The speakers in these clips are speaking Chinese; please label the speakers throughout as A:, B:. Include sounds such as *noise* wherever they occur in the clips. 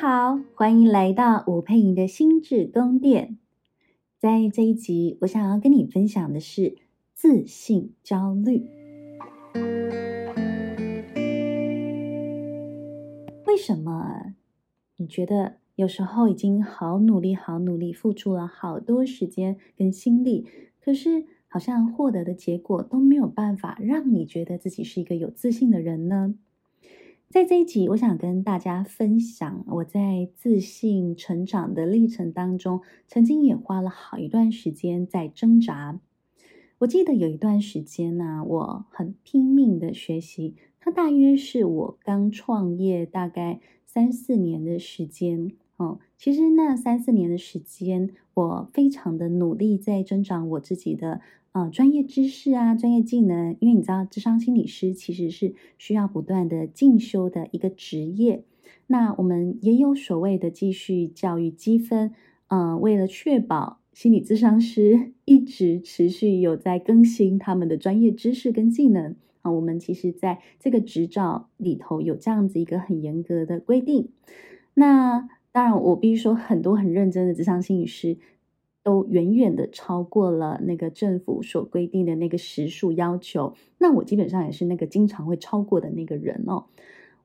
A: 好，欢迎来到吴佩莹的心智宫殿。在这一集，我想要跟你分享的是自信焦虑。为什么你觉得有时候已经好努力、好努力，付出了好多时间跟心力，可是好像获得的结果都没有办法让你觉得自己是一个有自信的人呢？在这一集，我想跟大家分享我在自信成长的历程当中，曾经也花了好一段时间在挣扎。我记得有一段时间呢、我很拼命的学习，它大约是我刚创业大概三四年的时间。哦，其实那三四年的时间，我非常的努力在增长我自己的呃专业知识啊、专业技能。因为你知道，智商心理师其实是需要不断的进修的一个职业。那我们也有所谓的继续教育积分，呃，为了确保心理咨商师一直持续有在更新他们的专业知识跟技能啊、我们其实在这个执照里头有这样子一个很严格的规定。那当然，我必须说，很多很认真的咨商心理师都远远的超过了那个政府所规定的那个时数要求。那我基本上也是那个经常会超过的那个人哦。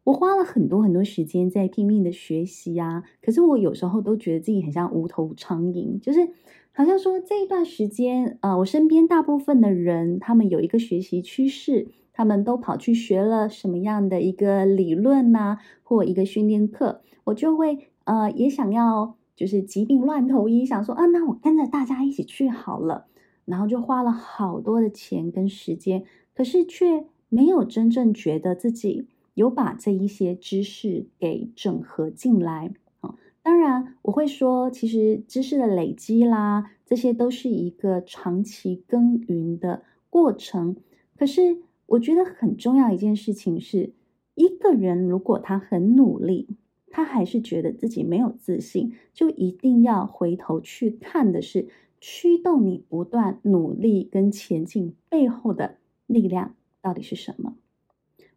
A: 我花了很多很多时间在拼命的学习啊，可是我有时候都觉得自己很像无头苍蝇，就是好像说这一段时间，呃，我身边大部分的人，他们有一个学习趋势，他们都跑去学了什么样的一个理论呐、或一个训练课，我就会。呃，也想要就是疾病乱投医，想说啊，那我跟着大家一起去好了，然后就花了好多的钱跟时间，可是却没有真正觉得自己有把这一些知识给整合进来啊、当然，我会说，其实知识的累积啦，这些都是一个长期耕耘的过程。可是，我觉得很重要一件事情是，一个人如果他很努力。他还是觉得自己没有自信，就一定要回头去看的是驱动你不断努力跟前进背后的力量到底是什么。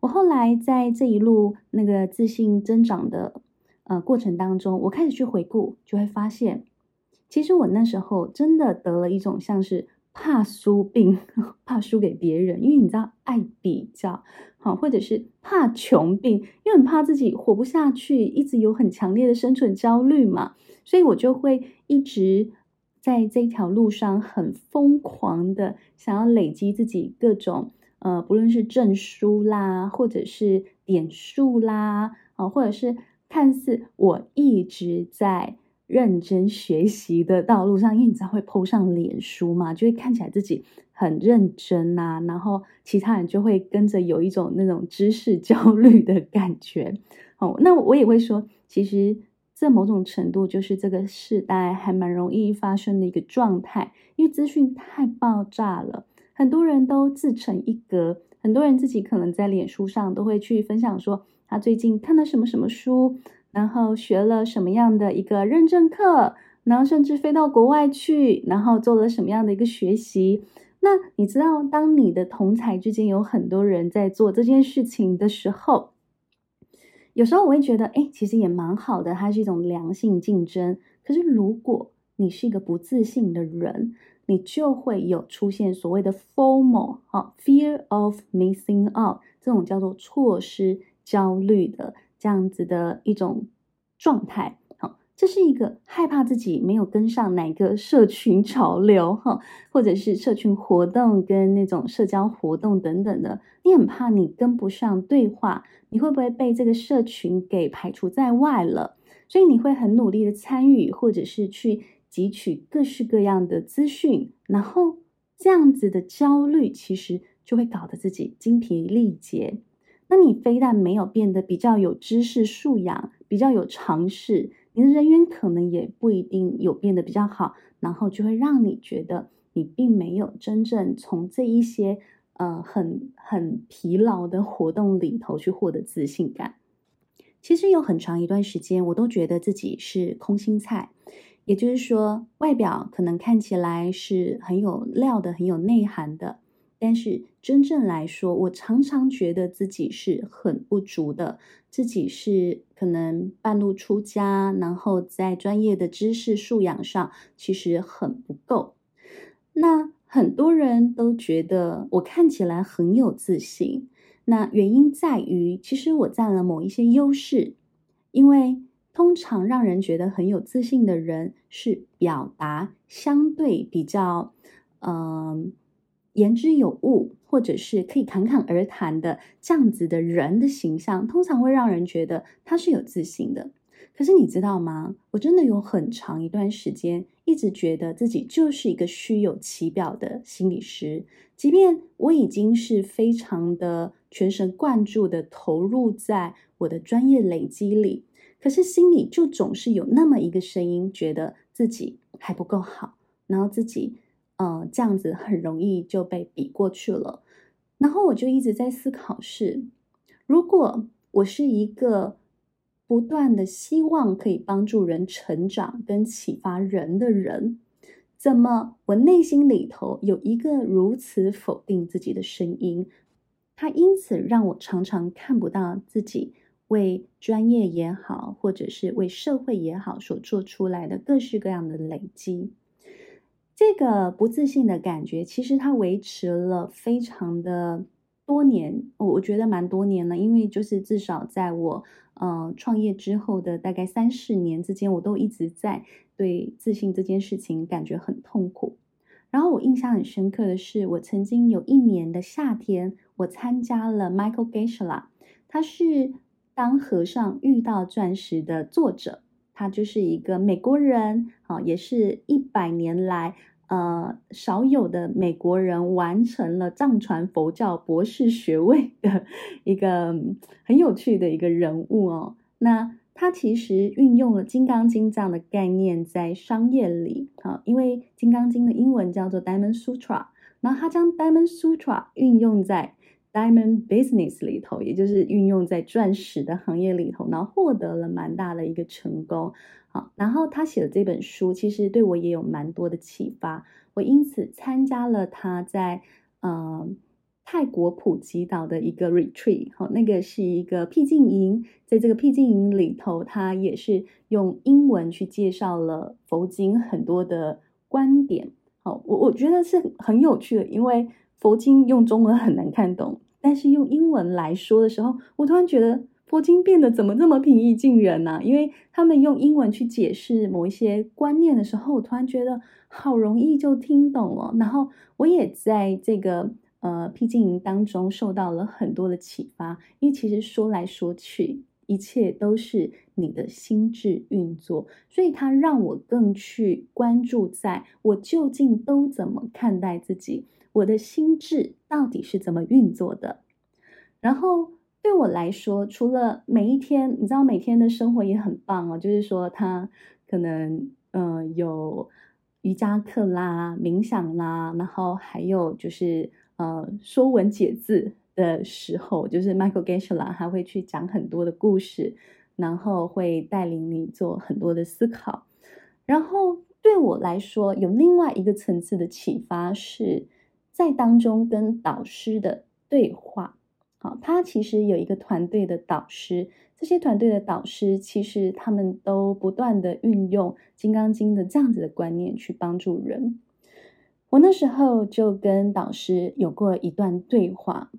A: 我后来在这一路那个自信增长的呃过程当中，我开始去回顾，就会发现，其实我那时候真的得了一种像是。怕输病，*laughs* 怕输给别人，因为你知道爱比较，好，或者是怕穷病，因为很怕自己活不下去，一直有很强烈的生存焦虑嘛，所以我就会一直在这条路上很疯狂的想要累积自己各种呃，不论是证书啦，或者是点数啦，啊，或者是看似我一直在。认真学习的道路上，因为你知道会 po 上脸书嘛，就会看起来自己很认真呐、然后其他人就会跟着有一种那种知识焦虑的感觉。哦，那我也会说，其实这某种程度就是这个时代还蛮容易发生的一个状态，因为资讯太爆炸了，很多人都自成一格，很多人自己可能在脸书上都会去分享说他最近看了什么什么书。然后学了什么样的一个认证课，然后甚至飞到国外去，然后做了什么样的一个学习。那你知道，当你的同侪之间有很多人在做这件事情的时候，有时候我会觉得，哎，其实也蛮好的，它是一种良性竞争。可是如果你是一个不自信的人，你就会有出现所谓的 FOMO，哈，Fear of Missing Out，这种叫做错失焦虑的。这样子的一种状态，好，这是一个害怕自己没有跟上哪个社群潮流，哈，或者是社群活动跟那种社交活动等等的，你很怕你跟不上对话，你会不会被这个社群给排除在外了？所以你会很努力的参与，或者是去汲取各式各样的资讯，然后这样子的焦虑其实就会搞得自己精疲力竭。那你非但没有变得比较有知识素养，比较有常识，你的人缘可能也不一定有变得比较好，然后就会让你觉得你并没有真正从这一些呃很很疲劳的活动里头去获得自信感。其实有很长一段时间，我都觉得自己是空心菜，也就是说，外表可能看起来是很有料的、很有内涵的。但是真正来说，我常常觉得自己是很不足的，自己是可能半路出家，然后在专业的知识素养上其实很不够。那很多人都觉得我看起来很有自信，那原因在于，其实我占了某一些优势，因为通常让人觉得很有自信的人是表达相对比较，嗯、言之有物，或者是可以侃侃而谈的这样子的人的形象，通常会让人觉得他是有自信的。可是你知道吗？我真的有很长一段时间一直觉得自己就是一个虚有其表的心理师，即便我已经是非常的全神贯注的投入在我的专业累积里，可是心里就总是有那么一个声音，觉得自己还不够好，然后自己。嗯，这样子很容易就被比过去了。然后我就一直在思考是：如果我是一个不断的希望可以帮助人成长跟启发人的人，怎么我内心里头有一个如此否定自己的声音？它因此让我常常看不到自己为专业也好，或者是为社会也好所做出来的各式各样的累积。这个不自信的感觉，其实它维持了非常的多年，我我觉得蛮多年了。因为就是至少在我呃创业之后的大概三四年之间，我都一直在对自信这件事情感觉很痛苦。然后我印象很深刻的是，我曾经有一年的夏天，我参加了 Michael Gesler，他是《当和尚遇到钻石》的作者。他就是一个美国人，啊，也是一百年来，呃，少有的美国人完成了藏传佛教博士学位的一个很有趣的一个人物哦。那他其实运用了《金刚经》这样的概念在商业里，啊，因为《金刚经》的英文叫做 Diamond Sutra，然后他将 Diamond Sutra 运用在 Diamond Business 里头，也就是运用在钻石的行业里头，然后获得了蛮大的一个成功。然后他写的这本书，其实对我也有蛮多的启发。我因此参加了他在呃泰国普吉岛的一个 retreat，好，那个是一个僻静营，在这个僻静营里头，他也是用英文去介绍了佛经很多的观点。好，我我觉得是很有趣的，因为。佛经用中文很难看懂，但是用英文来说的时候，我突然觉得佛经变得怎么这么平易近人呢？因为他们用英文去解释某一些观念的时候，我突然觉得好容易就听懂了。然后我也在这个呃僻静营当中受到了很多的启发，因为其实说来说去，一切都是你的心智运作，所以它让我更去关注在我究竟都怎么看待自己。我的心智到底是怎么运作的？然后对我来说，除了每一天，你知道每天的生活也很棒哦，就是说他可能嗯、呃、有瑜伽课啦、冥想啦，然后还有就是呃说文解字的时候，就是 Michael Gesler 还会去讲很多的故事，然后会带领你做很多的思考。然后对我来说，有另外一个层次的启发是。在当中跟导师的对话，他其实有一个团队的导师，这些团队的导师其实他们都不断的运用《金刚经》的这样子的观念去帮助人。我那时候就跟导师有过一段对话，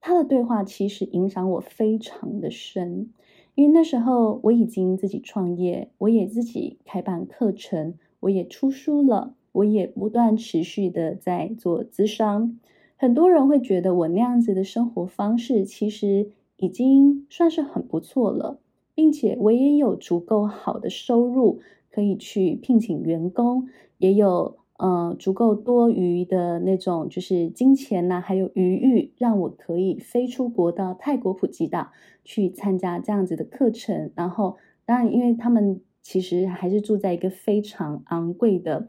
A: 他的对话其实影响我非常的深，因为那时候我已经自己创业，我也自己开办课程，我也出书了。我也不断持续的在做咨商，很多人会觉得我那样子的生活方式其实已经算是很不错了，并且我也有足够好的收入可以去聘请员工，也有呃足够多余的那种就是金钱呐、还有余裕让我可以飞出国到泰国普吉岛去参加这样子的课程。然后当然，因为他们其实还是住在一个非常昂贵的。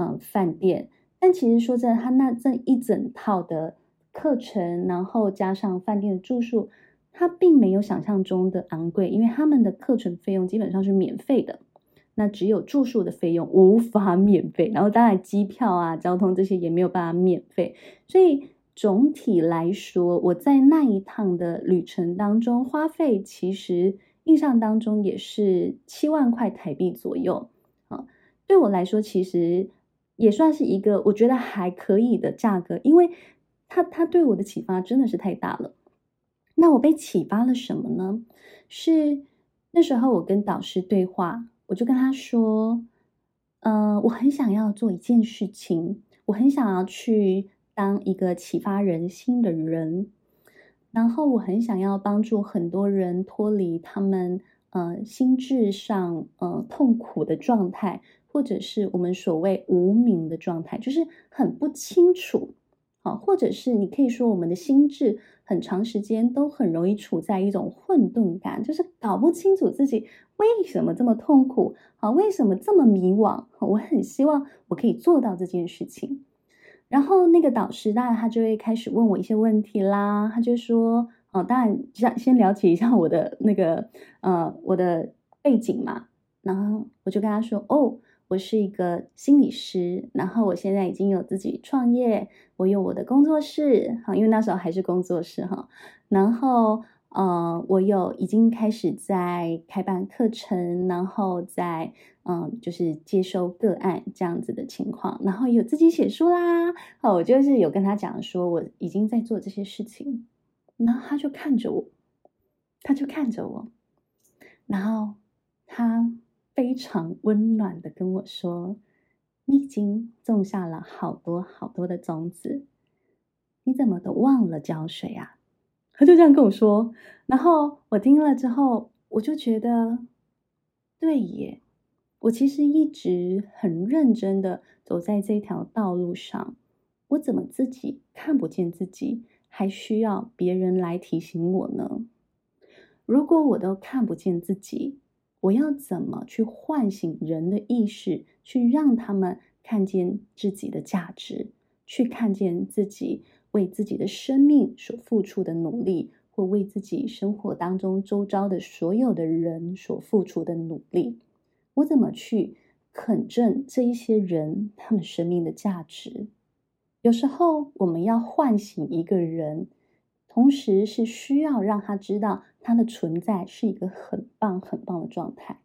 A: 嗯，饭店，但其实说真的，他那这一整套的课程，然后加上饭店的住宿，它并没有想象中的昂贵，因为他们的课程费用基本上是免费的，那只有住宿的费用无法免费，然后当然机票啊、交通这些也没有办法免费，所以总体来说，我在那一趟的旅程当中花费，其实印象当中也是七万块台币左右啊。对我来说，其实也算是一个我觉得还可以的价格，因为他他对我的启发真的是太大了。那我被启发了什么呢？是那时候我跟导师对话，我就跟他说：“嗯、我很想要做一件事情，我很想要去当一个启发人心的人，然后我很想要帮助很多人脱离他们呃心智上呃痛苦的状态，或者是我们所谓无明的状态，就是很不清楚。”或者是你可以说，我们的心智很长时间都很容易处在一种混沌感，就是搞不清楚自己为什么这么痛苦，啊，为什么这么迷惘？我很希望我可以做到这件事情。然后那个导师，当然他就会开始问我一些问题啦。他就说，哦，当然先先了解一下我的那个呃我的背景嘛。然后我就跟他说，哦。我是一个心理师，然后我现在已经有自己创业，我有我的工作室，哈，因为那时候还是工作室哈，然后呃，我有已经开始在开办课程，然后在嗯、就是接收个案这样子的情况，然后有自己写书啦，好，我就是有跟他讲说我已经在做这些事情，然后他就看着我，他就看着我，然后他。非常温暖的跟我说：“你已经种下了好多好多的种子，你怎么都忘了浇水啊？” *laughs* 他就这样跟我说。然后我听了之后，我就觉得，对耶，我其实一直很认真的走在这条道路上，我怎么自己看不见自己，还需要别人来提醒我呢？如果我都看不见自己，我要怎么去唤醒人的意识，去让他们看见自己的价值，去看见自己为自己的生命所付出的努力，或为自己生活当中周遭的所有的人所付出的努力？我怎么去肯正这一些人他们生命的价值？有时候我们要唤醒一个人。同时是需要让他知道他的存在是一个很棒很棒的状态。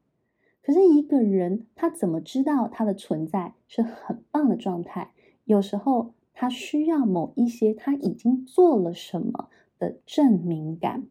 A: 可是一个人他怎么知道他的存在是很棒的状态？有时候他需要某一些他已经做了什么的证明感，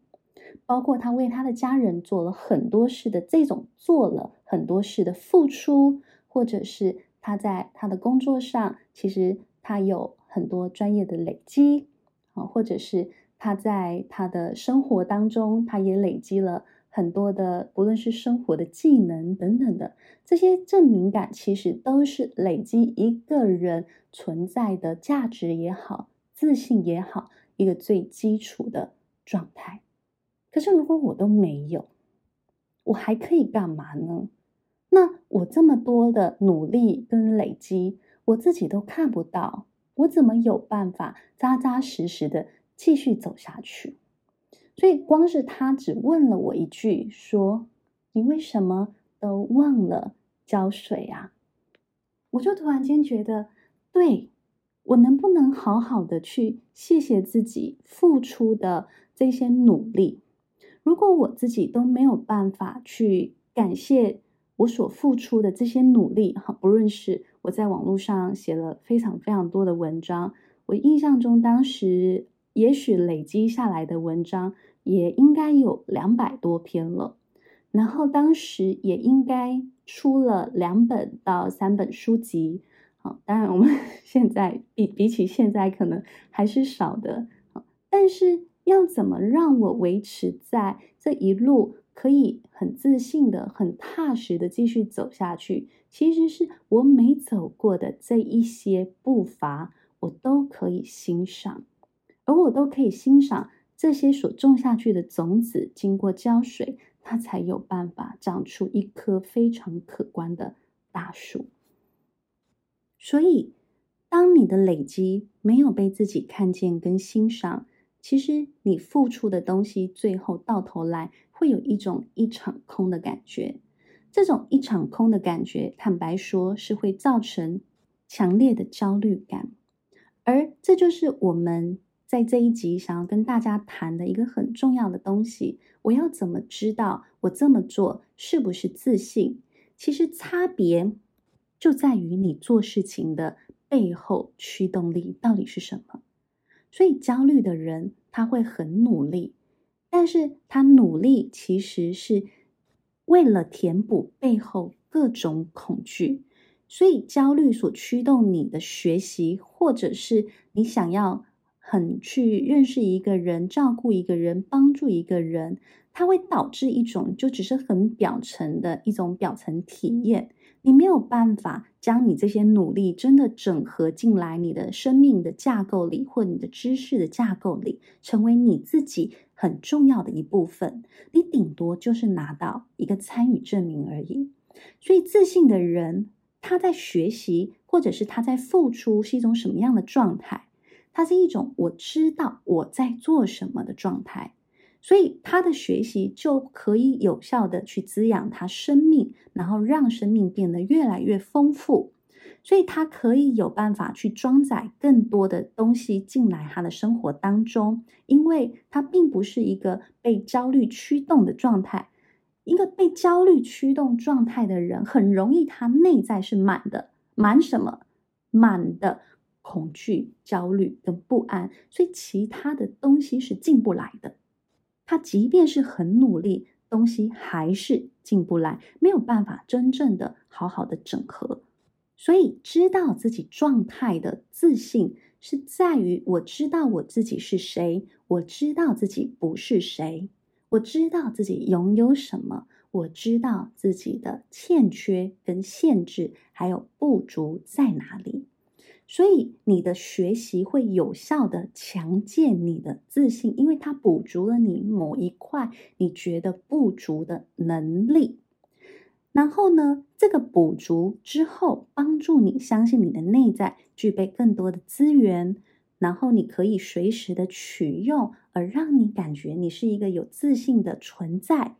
A: 包括他为他的家人做了很多事的这种做了很多事的付出，或者是他在他的工作上其实他有很多专业的累积啊，或者是。他在他的生活当中，他也累积了很多的，不论是生活的技能等等的这些证明感，其实都是累积一个人存在的价值也好，自信也好，一个最基础的状态。可是如果我都没有，我还可以干嘛呢？那我这么多的努力跟累积，我自己都看不到，我怎么有办法扎扎实实的？继续走下去，所以光是他只问了我一句，说：“你为什么都忘了浇水啊？”我就突然间觉得，对，我能不能好好的去谢谢自己付出的这些努力？如果我自己都没有办法去感谢我所付出的这些努力，哈，不论是我在网络上写了非常非常多的文章，我印象中当时。也许累积下来的文章也应该有两百多篇了，然后当时也应该出了两本到三本书籍。好，当然我们 *laughs* 现在比比起现在可能还是少的。但是要怎么让我维持在这一路可以很自信的、很踏实的继续走下去？其实是我每走过的这一些步伐，我都可以欣赏。而我都可以欣赏这些所种下去的种子，经过浇水，它才有办法长出一棵非常可观的大树。所以，当你的累积没有被自己看见跟欣赏，其实你付出的东西，最后到头来会有一种一场空的感觉。这种一场空的感觉，坦白说，是会造成强烈的焦虑感，而这就是我们。在这一集想要跟大家谈的一个很重要的东西，我要怎么知道我这么做是不是自信？其实差别就在于你做事情的背后驱动力到底是什么。所以焦虑的人他会很努力，但是他努力其实是为了填补背后各种恐惧。所以焦虑所驱动你的学习，或者是你想要。很去认识一个人，照顾一个人，帮助一个人，它会导致一种就只是很表层的一种表层体验。你没有办法将你这些努力真的整合进来你的生命的架构里，或你的知识的架构里，成为你自己很重要的一部分。你顶多就是拿到一个参与证明而已。所以，自信的人他在学习，或者是他在付出，是一种什么样的状态？它是一种我知道我在做什么的状态，所以他的学习就可以有效的去滋养他生命，然后让生命变得越来越丰富，所以他可以有办法去装载更多的东西进来他的生活当中，因为他并不是一个被焦虑驱动的状态，一个被焦虑驱动状态的人很容易他内在是满的，满什么？满的。恐惧、焦虑跟不安，所以其他的东西是进不来的。他即便是很努力，东西还是进不来，没有办法真正的好好的整合。所以，知道自己状态的自信，是在于我知道我自己是谁，我知道自己不是谁，我知道自己拥有什么，我知道自己的欠缺跟限制，还有不足在哪里。所以你的学习会有效的强健你的自信，因为它补足了你某一块你觉得不足的能力。然后呢，这个补足之后，帮助你相信你的内在具备更多的资源，然后你可以随时的取用，而让你感觉你是一个有自信的存在。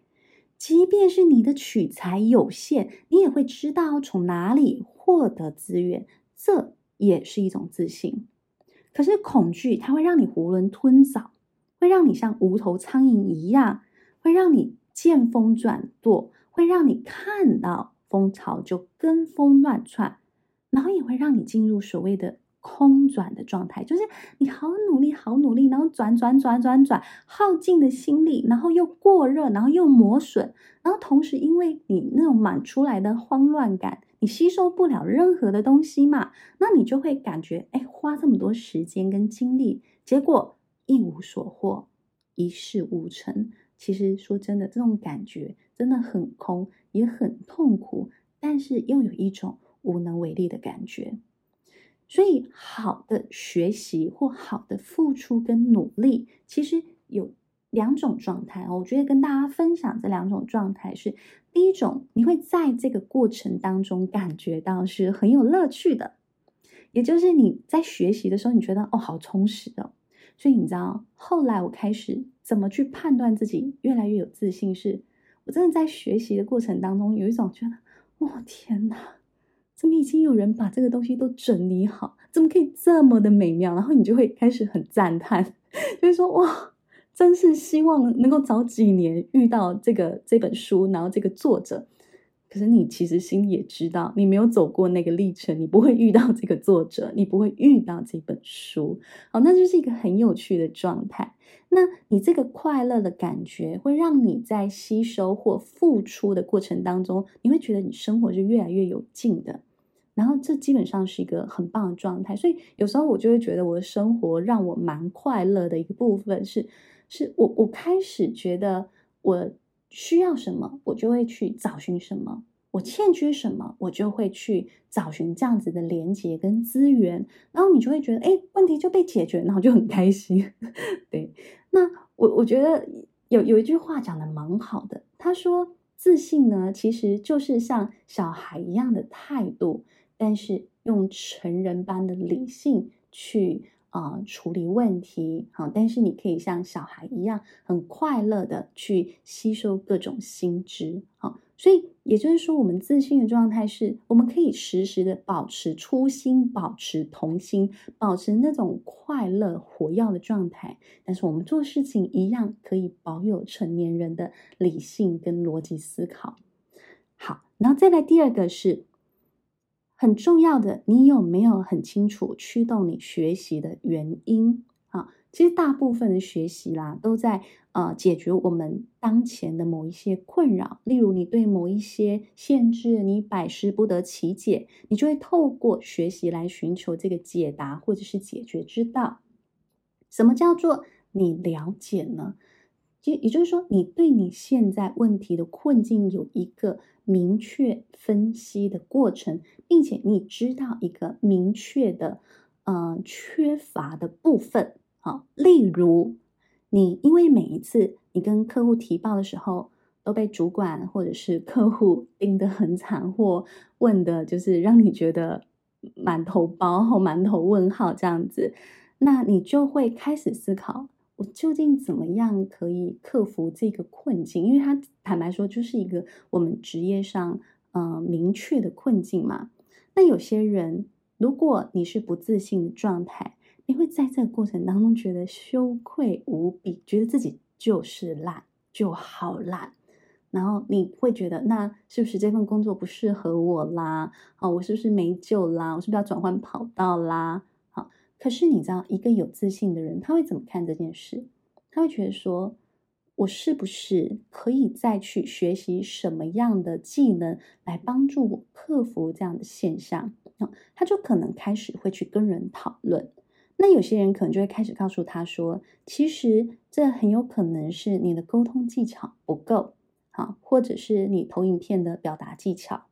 A: 即便是你的取材有限，你也会知道从哪里获得资源。这。也是一种自信，可是恐惧它会让你囫囵吞枣，会让你像无头苍蝇一样，会让你见风转舵，会让你看到风潮就跟风乱窜，然后也会让你进入所谓的空转的状态，就是你好努力，好努力，然后转转转转转，耗尽的心力，然后又过热，然后又磨损，然后同时因为你那种满出来的慌乱感。你吸收不了任何的东西嘛，那你就会感觉，哎，花这么多时间跟精力，结果一无所获，一事无成。其实说真的，这种感觉真的很空，也很痛苦，但是又有一种无能为力的感觉。所以，好的学习或好的付出跟努力，其实有。两种状态，我觉得跟大家分享这两种状态是：第一种，你会在这个过程当中感觉到是很有乐趣的，也就是你在学习的时候，你觉得哦，好充实哦。所以你知道，后来我开始怎么去判断自己越来越有自信是，是我真的在学习的过程当中有一种觉得，哦天哪，怎么已经有人把这个东西都整理好，怎么可以这么的美妙？然后你就会开始很赞叹，*laughs* 就是说哇。真是希望能够早几年遇到这个这本书，然后这个作者。可是你其实心里也知道，你没有走过那个历程，你不会遇到这个作者，你不会遇到这本书。好，那就是一个很有趣的状态。那你这个快乐的感觉，会让你在吸收或付出的过程当中，你会觉得你生活是越来越有劲的。然后这基本上是一个很棒的状态。所以有时候我就会觉得，我的生活让我蛮快乐的一个部分是。是我，我开始觉得我需要什么，我就会去找寻什么；我欠缺什么，我就会去找寻这样子的连接跟资源。然后你就会觉得，哎，问题就被解决，然后就很开心。*laughs* 对，那我我觉得有有一句话讲得蛮好的，他说自信呢，其实就是像小孩一样的态度，但是用成人般的理性去。啊、处理问题好，但是你可以像小孩一样很快乐的去吸收各种新知，好，所以也就是说，我们自信的状态是，我们可以时时的保持初心，保持童心，保持那种快乐活跃的状态。但是我们做事情一样可以保有成年人的理性跟逻辑思考。好，然后再来第二个是很重要的，你有没有很清楚驱动你学习的原因？啊，其实大部分的学习啦，都在。呃，解决我们当前的某一些困扰，例如你对某一些限制你百思不得其解，你就会透过学习来寻求这个解答或者是解决之道。什么叫做你了解呢？也也就是说，你对你现在问题的困境有一个明确分析的过程，并且你知道一个明确的呃缺乏的部分。好，例如。你因为每一次你跟客户提报的时候，都被主管或者是客户 *laughs* 盯得很惨，或问的就是让你觉得满头包满头问号这样子，那你就会开始思考，我究竟怎么样可以克服这个困境？因为他坦白说，就是一个我们职业上嗯、呃、明确的困境嘛。那有些人，如果你是不自信的状态。你会在这个过程当中觉得羞愧无比，觉得自己就是烂，就好烂，然后你会觉得，那是不是这份工作不适合我啦？啊，我是不是没救啦？我是不是要转换跑道啦？可是你知道，一个有自信的人，他会怎么看这件事？他会觉得说，我是不是可以再去学习什么样的技能来帮助我克服这样的现象？啊，他就可能开始会去跟人讨论。那有些人可能就会开始告诉他说，其实这很有可能是你的沟通技巧不够，好，或者是你投影片的表达技巧，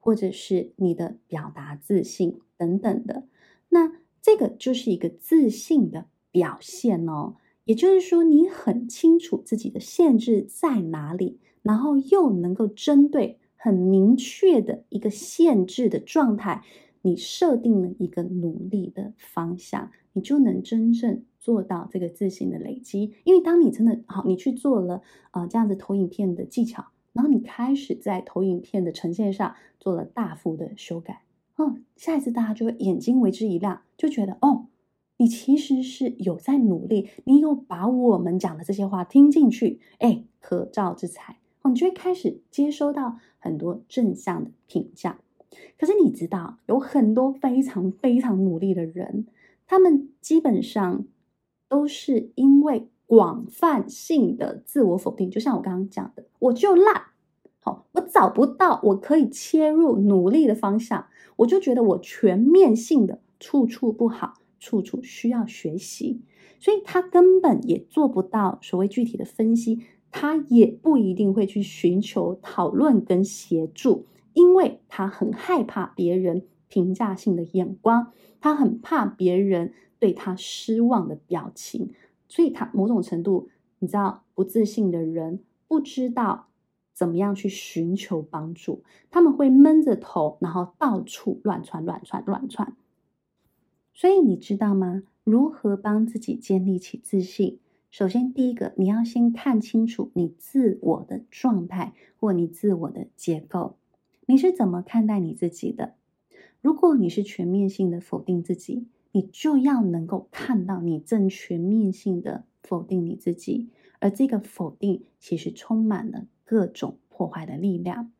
A: 或者是你的表达自信等等的。那这个就是一个自信的表现哦，也就是说，你很清楚自己的限制在哪里，然后又能够针对很明确的一个限制的状态，你设定了一个努力的方向。你就能真正做到这个自信的累积，因为当你真的好，你去做了啊、呃、这样子投影片的技巧，然后你开始在投影片的呈现上做了大幅的修改，嗯，下一次大家就会眼睛为之一亮，就觉得哦，你其实是有在努力，你有把我们讲的这些话听进去，哎，合照之才，哦，你就会开始接收到很多正向的评价。可是你知道，有很多非常非常努力的人。他们基本上都是因为广泛性的自我否定，就像我刚刚讲的，我就烂，好，我找不到我可以切入努力的方向，我就觉得我全面性的处处不好，处处需要学习，所以他根本也做不到所谓具体的分析，他也不一定会去寻求讨论跟协助，因为他很害怕别人评价性的眼光。他很怕别人对他失望的表情，所以他某种程度，你知道，不自信的人不知道怎么样去寻求帮助，他们会闷着头，然后到处乱窜、乱窜、乱窜。所以你知道吗？如何帮自己建立起自信？首先，第一个，你要先看清楚你自我的状态或你自我的结构，你是怎么看待你自己的？如果你是全面性的否定自己，你就要能够看到你正全面性的否定你自己，而这个否定其实充满了各种破坏的力量。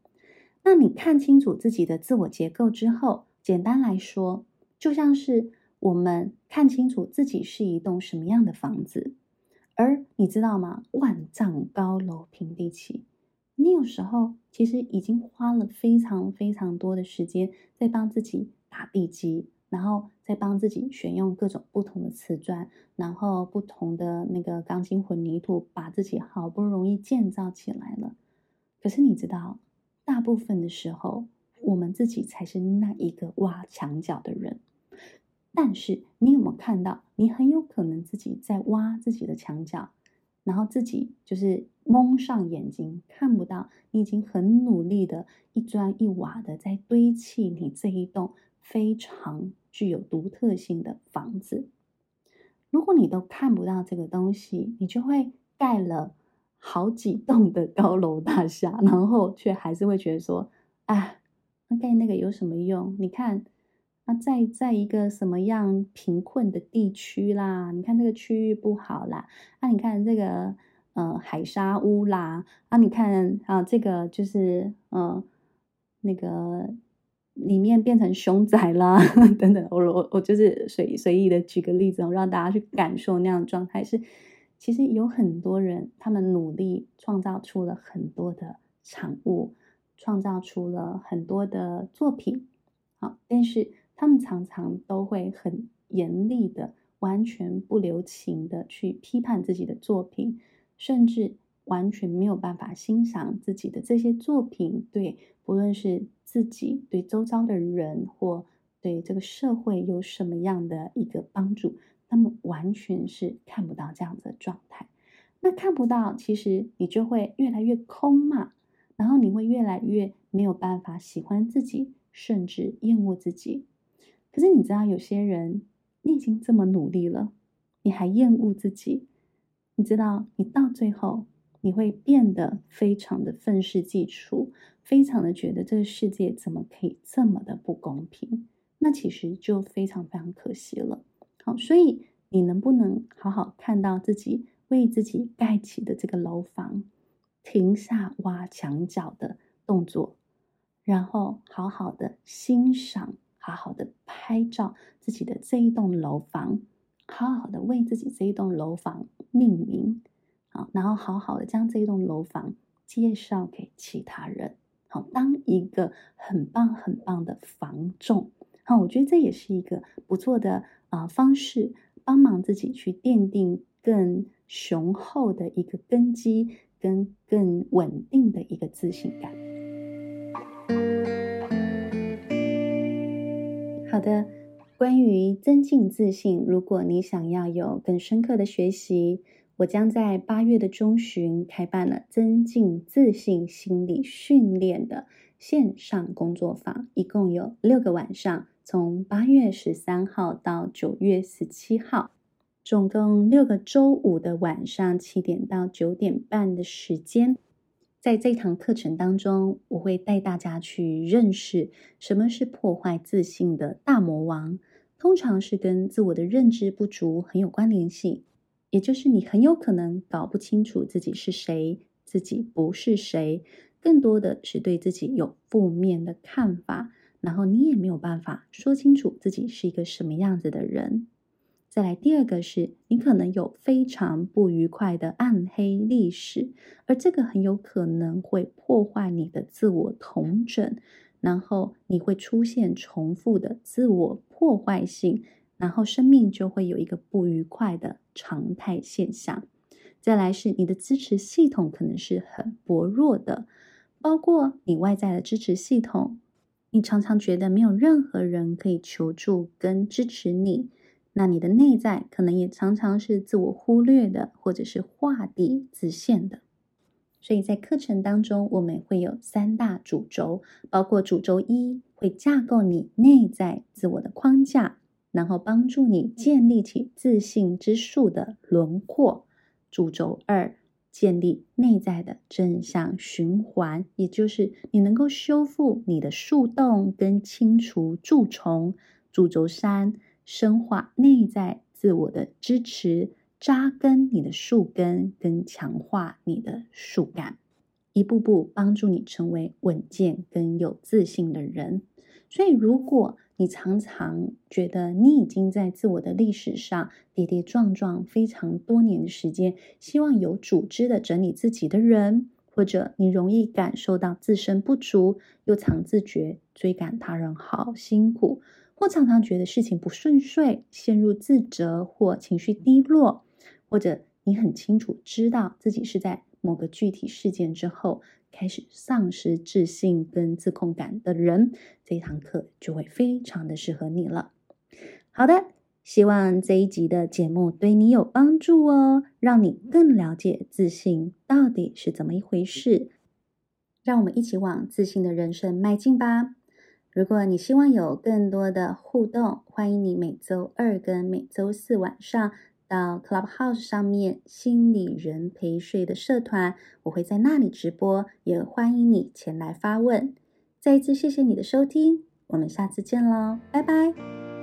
A: 那你看清楚自己的自我结构之后，简单来说，就像是我们看清楚自己是一栋什么样的房子，而你知道吗？万丈高楼平地起。你有时候其实已经花了非常非常多的时间在帮自己打地基，然后再帮自己选用各种不同的瓷砖，然后不同的那个钢筋混凝土，把自己好不容易建造起来了。可是你知道，大部分的时候，我们自己才是那一个挖墙脚的人。但是你有没有看到，你很有可能自己在挖自己的墙角？然后自己就是蒙上眼睛，看不到你已经很努力的一砖一瓦的在堆砌你这一栋非常具有独特性的房子。如果你都看不到这个东西，你就会盖了好几栋的高楼大厦，然后却还是会觉得说，啊，那盖那个有什么用？你看，那在在一个什么样贫困的地区啦？你看这个区域不好啦，啊，你看这个呃海沙屋啦，啊，你看啊这个就是呃那个。里面变成凶宅啦，*laughs* 等等，我我我就是随随意的举个例子，让大家去感受那样的状态是，其实有很多人，他们努力创造出了很多的产物，创造出了很多的作品，好，但是他们常常都会很严厉的，完全不留情的去批判自己的作品，甚至。完全没有办法欣赏自己的这些作品，对，不论是自己对周遭的人，或对这个社会有什么样的一个帮助，他们完全是看不到这样子的状态。那看不到，其实你就会越来越空嘛，然后你会越来越没有办法喜欢自己，甚至厌恶自己。可是你知道，有些人，你已经这么努力了，你还厌恶自己，你知道，你到最后。你会变得非常的愤世嫉俗，非常的觉得这个世界怎么可以这么的不公平？那其实就非常非常可惜了。好，所以你能不能好好看到自己为自己盖起的这个楼房，停下挖墙角的动作，然后好好的欣赏，好好的拍照自己的这一栋楼房，好好的为自己这一栋楼房命名。好，然后好好的将这栋楼房介绍给其他人，好，当一个很棒很棒的房仲，好，我觉得这也是一个不错的啊、方式，帮忙自己去奠定更雄厚的一个根基，跟更稳定的一个自信感。好的，关于增进自信，如果你想要有更深刻的学习。我将在八月的中旬开办了增进自信心理训练的线上工作坊，一共有六个晚上，从八月十三号到九月十七号，总共六个周五的晚上七点到九点半的时间。在这堂课程当中，我会带大家去认识什么是破坏自信的大魔王，通常是跟自我的认知不足很有关联性。也就是你很有可能搞不清楚自己是谁，自己不是谁，更多的是对自己有负面的看法，然后你也没有办法说清楚自己是一个什么样子的人。再来第二个是你可能有非常不愉快的暗黑历史，而这个很有可能会破坏你的自我统整，然后你会出现重复的自我破坏性。然后生命就会有一个不愉快的常态现象。再来是你的支持系统可能是很薄弱的，包括你外在的支持系统，你常常觉得没有任何人可以求助跟支持你。那你的内在可能也常常是自我忽略的，或者是画地自限的。所以在课程当中，我们会有三大主轴，包括主轴一会架构你内在自我的框架。然后帮助你建立起自信之树的轮廓。主轴二，建立内在的正向循环，也就是你能够修复你的树洞跟清除蛀虫。主轴三，深化内在自我的支持，扎根你的树根跟强化你的树干，一步步帮助你成为稳健跟有自信的人。所以，如果你常常觉得你已经在自我的历史上跌跌撞撞非常多年的时间，希望有组织的整理自己的人，或者你容易感受到自身不足，又常自觉追赶他人好辛苦，或常常觉得事情不顺遂，陷入自责或情绪低落，或者你很清楚知道自己是在某个具体事件之后。开始丧失自信跟自控感的人，这一堂课就会非常的适合你了。好的，希望这一集的节目对你有帮助哦，让你更了解自信到底是怎么一回事。让我们一起往自信的人生迈进吧。如果你希望有更多的互动，欢迎你每周二跟每周四晚上。到 Clubhouse 上面心理人陪睡的社团，我会在那里直播，也欢迎你前来发问。再一次谢谢你的收听，我们下次见喽，拜拜。